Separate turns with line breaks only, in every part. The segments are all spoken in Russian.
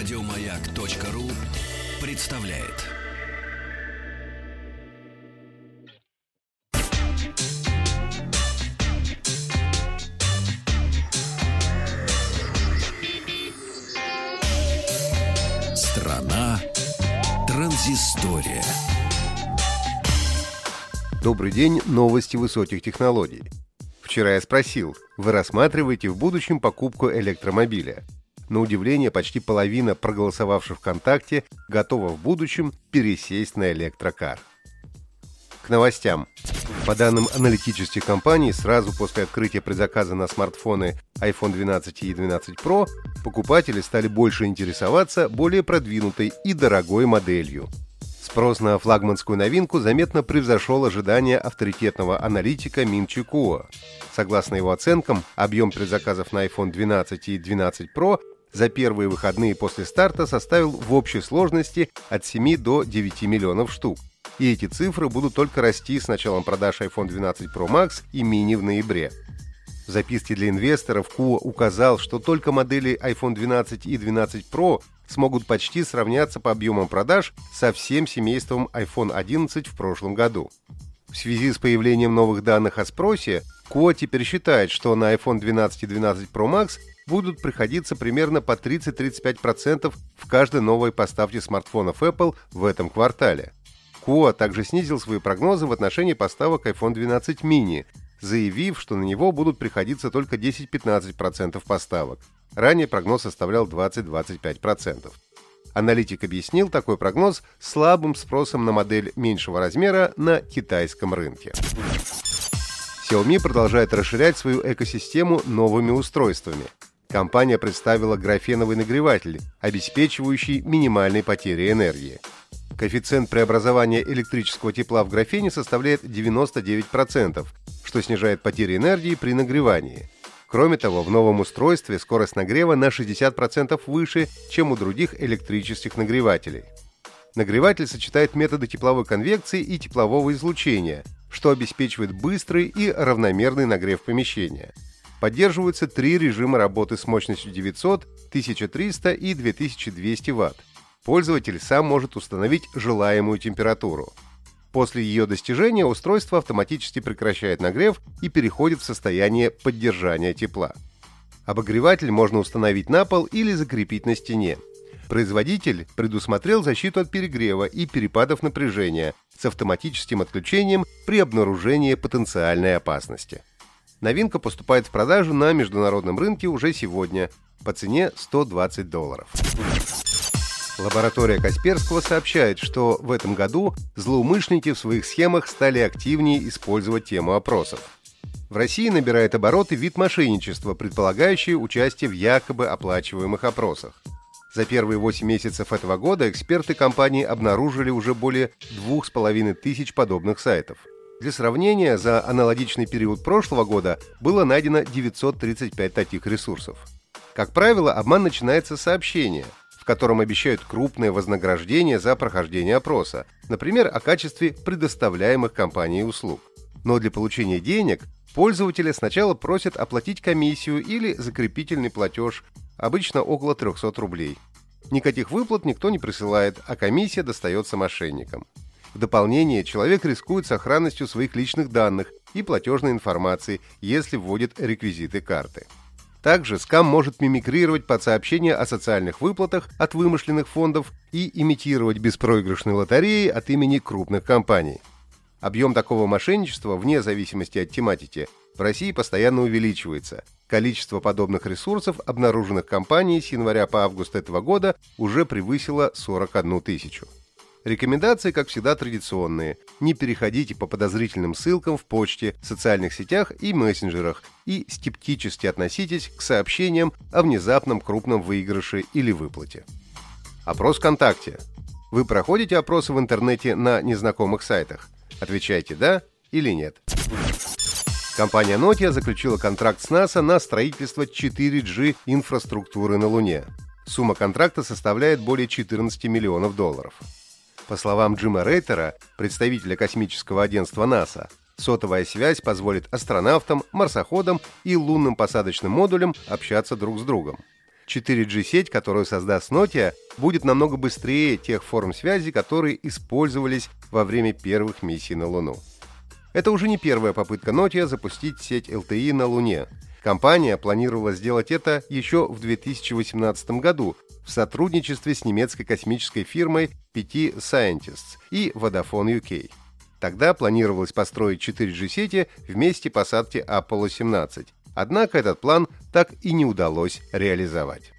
Радиомаяк.ру представляет. Страна транзистория.
Добрый день, новости высоких технологий. Вчера я спросил, вы рассматриваете в будущем покупку электромобиля? На удивление, почти половина проголосовавших ВКонтакте готова в будущем пересесть на электрокар. К новостям. По данным аналитических компаний, сразу после открытия предзаказа на смартфоны iPhone 12 и 12 Pro покупатели стали больше интересоваться более продвинутой и дорогой моделью. Спрос на флагманскую новинку заметно превзошел ожидания авторитетного аналитика Мин Чикуа. Согласно его оценкам, объем предзаказов на iPhone 12 и 12 Pro за первые выходные после старта составил в общей сложности от 7 до 9 миллионов штук. И эти цифры будут только расти с началом продаж iPhone 12 Pro Max и Mini в ноябре. В записке для инвесторов Куа указал, что только модели iPhone 12 и 12 Pro смогут почти сравняться по объемам продаж со всем семейством iPhone 11 в прошлом году. В связи с появлением новых данных о спросе, Куа теперь считает, что на iPhone 12 и 12 Pro Max будут приходиться примерно по 30-35% в каждой новой поставке смартфонов Apple в этом квартале. Куа также снизил свои прогнозы в отношении поставок iPhone 12 mini, заявив, что на него будут приходиться только 10-15% поставок. Ранее прогноз составлял 20-25%. Аналитик объяснил такой прогноз слабым спросом на модель меньшего размера на китайском рынке. Xiaomi продолжает расширять свою экосистему новыми устройствами – компания представила графеновый нагреватель, обеспечивающий минимальные потери энергии. Коэффициент преобразования электрического тепла в графене составляет 99%, что снижает потери энергии при нагревании. Кроме того, в новом устройстве скорость нагрева на 60% выше, чем у других электрических нагревателей. Нагреватель сочетает методы тепловой конвекции и теплового излучения, что обеспечивает быстрый и равномерный нагрев помещения – Поддерживаются три режима работы с мощностью 900, 1300 и 2200 Вт. Пользователь сам может установить желаемую температуру. После ее достижения устройство автоматически прекращает нагрев и переходит в состояние поддержания тепла. Обогреватель можно установить на пол или закрепить на стене. Производитель предусмотрел защиту от перегрева и перепадов напряжения с автоматическим отключением при обнаружении потенциальной опасности. Новинка поступает в продажу на международном рынке уже сегодня по цене 120 долларов. Лаборатория Касперского сообщает, что в этом году злоумышленники в своих схемах стали активнее использовать тему опросов. В России набирает обороты вид мошенничества, предполагающий участие в якобы оплачиваемых опросах. За первые 8 месяцев этого года эксперты компании обнаружили уже более 2500 подобных сайтов. Для сравнения, за аналогичный период прошлого года было найдено 935 таких ресурсов. Как правило, обман начинается с сообщения, в котором обещают крупное вознаграждение за прохождение опроса, например, о качестве предоставляемых компанией услуг. Но для получения денег пользователя сначала просят оплатить комиссию или закрепительный платеж, обычно около 300 рублей. Никаких выплат никто не присылает, а комиссия достается мошенникам. В дополнение, человек рискует сохранностью своих личных данных и платежной информации, если вводит реквизиты карты. Также скам может мимикрировать под сообщения о социальных выплатах от вымышленных фондов и имитировать беспроигрышные лотереи от имени крупных компаний. Объем такого мошенничества, вне зависимости от тематики, в России постоянно увеличивается. Количество подобных ресурсов, обнаруженных компанией с января по август этого года, уже превысило 41 тысячу. Рекомендации, как всегда, традиционные. Не переходите по подозрительным ссылкам в почте, социальных сетях и мессенджерах и скептически относитесь к сообщениям о внезапном крупном выигрыше или выплате. Опрос ВКонтакте. Вы проходите опросы в интернете на незнакомых сайтах? Отвечайте «да» или «нет». Компания Nokia заключила контракт с НАСА на строительство 4G инфраструктуры на Луне. Сумма контракта составляет более 14 миллионов долларов. По словам Джима Рейтера, представителя космического агентства НАСА, сотовая связь позволит астронавтам, марсоходам и лунным посадочным модулям общаться друг с другом. 4G-сеть, которую создаст Nokia, будет намного быстрее тех форм связи, которые использовались во время первых миссий на Луну. Это уже не первая попытка Nokia запустить сеть LTE на Луне. Компания планировала сделать это еще в 2018 году в сотрудничестве с немецкой космической фирмой PT Scientists и Vodafone UK. Тогда планировалось построить 4G-сети в посадки Apollo-17. Однако этот план так и не удалось реализовать.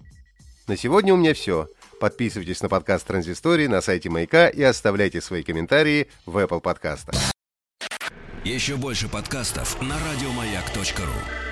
На сегодня у меня все. Подписывайтесь на подкаст Транзистории на сайте Маяка и оставляйте свои комментарии в Apple подкастах.
Еще больше подкастов на радиомаяк.ру